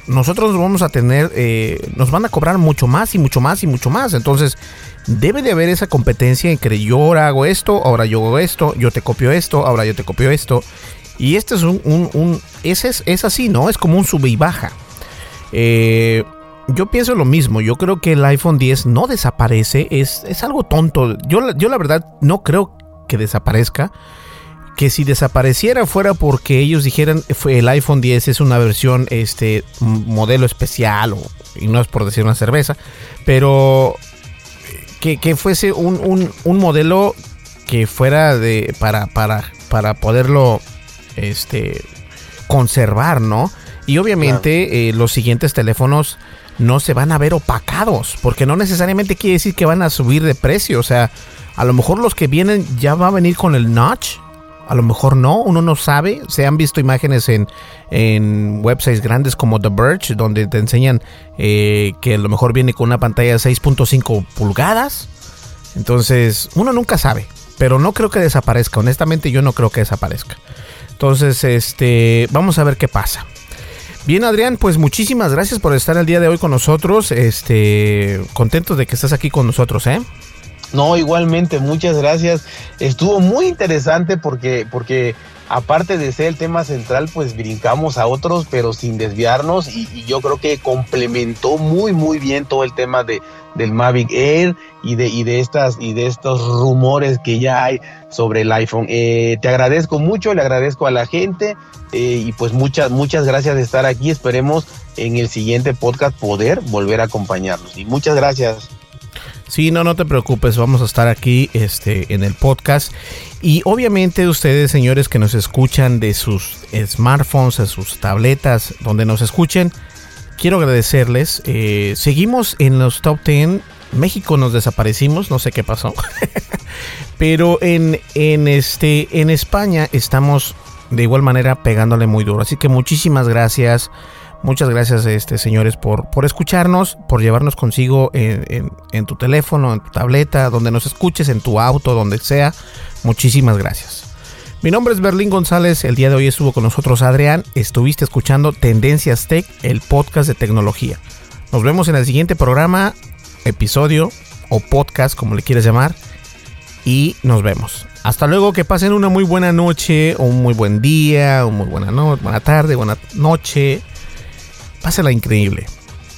nosotros vamos a tener, eh, nos van a cobrar mucho más y mucho más y mucho más. Entonces, debe de haber esa competencia en que yo ahora hago esto, ahora yo hago esto, yo te copio esto, ahora yo te copio esto. Y este es un, un, ese es, es, así, ¿no? Es como un sube y baja. Eh, yo pienso lo mismo. Yo creo que el iPhone 10 no desaparece. Es, es algo tonto. Yo, yo la verdad no creo que desaparezca. Que si desapareciera fuera porque ellos dijeran fue el iPhone 10 es una versión, este, modelo especial, o, y no es por decir una cerveza, pero que, que fuese un, un, un, modelo que fuera de para, para, para poderlo este, conservar, ¿no? Y obviamente claro. eh, los siguientes teléfonos no se van a ver opacados, porque no necesariamente quiere decir que van a subir de precio, o sea, a lo mejor los que vienen ya va a venir con el notch, a lo mejor no, uno no sabe. Se han visto imágenes en, en websites grandes como The Verge, donde te enseñan eh, que a lo mejor viene con una pantalla de 6.5 pulgadas. Entonces, uno nunca sabe, pero no creo que desaparezca. Honestamente, yo no creo que desaparezca. Entonces, este, vamos a ver qué pasa. Bien, Adrián, pues muchísimas gracias por estar el día de hoy con nosotros. Este, contentos de que estás aquí con nosotros, ¿eh? No, igualmente, muchas gracias. Estuvo muy interesante porque, porque aparte de ser el tema central, pues brincamos a otros, pero sin desviarnos y, y yo creo que complementó muy, muy bien todo el tema de, del Mavic Air y de, y de estas y de estos rumores que ya hay sobre el iPhone. Eh, te agradezco mucho, le agradezco a la gente eh, y pues muchas, muchas gracias de estar aquí. Esperemos en el siguiente podcast poder volver a acompañarnos. Y muchas gracias. Sí, no, no te preocupes, vamos a estar aquí este, en el podcast. Y obviamente ustedes, señores que nos escuchan de sus smartphones, de sus tabletas, donde nos escuchen, quiero agradecerles. Eh, seguimos en los top 10. México nos desaparecimos, no sé qué pasó. (laughs) Pero en, en, este, en España estamos de igual manera pegándole muy duro. Así que muchísimas gracias. Muchas gracias, este, señores, por, por escucharnos, por llevarnos consigo en, en, tu teléfono, en tu tableta, donde nos escuches, en tu auto, donde sea. Muchísimas gracias. Mi nombre es Berlín González. El día de hoy estuvo con nosotros Adrián. Estuviste escuchando Tendencias Tech, el podcast de tecnología. Nos vemos en el siguiente programa, episodio o podcast, como le quieras llamar. Y nos vemos. Hasta luego, que pasen una muy buena noche, un muy buen día, o muy buena, no buena tarde, buena noche pásela increíble.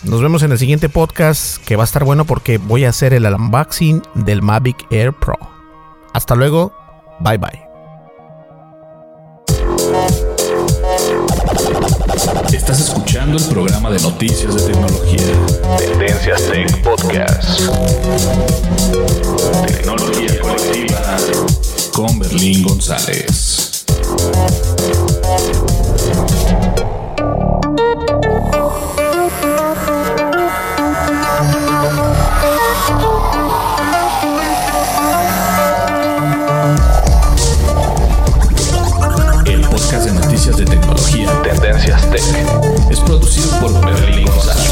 Nos vemos en el siguiente podcast que va a estar bueno porque voy a hacer el unboxing del Mavic Air Pro. Hasta luego, bye bye. Estás escuchando el programa de noticias de tecnología. Tendencias Tech Podcast. Tecnología colectiva con Berlín González. Tendencias Tech es producido por Berlín González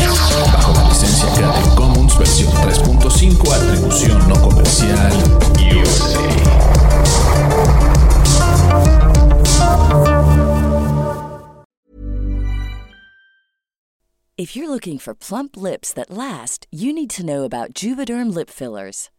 bajo la licencia Creative Commons versión 3.5 atribución no comercial USA. If you're looking for plump lips that last, you need to know about Juvederm lip fillers.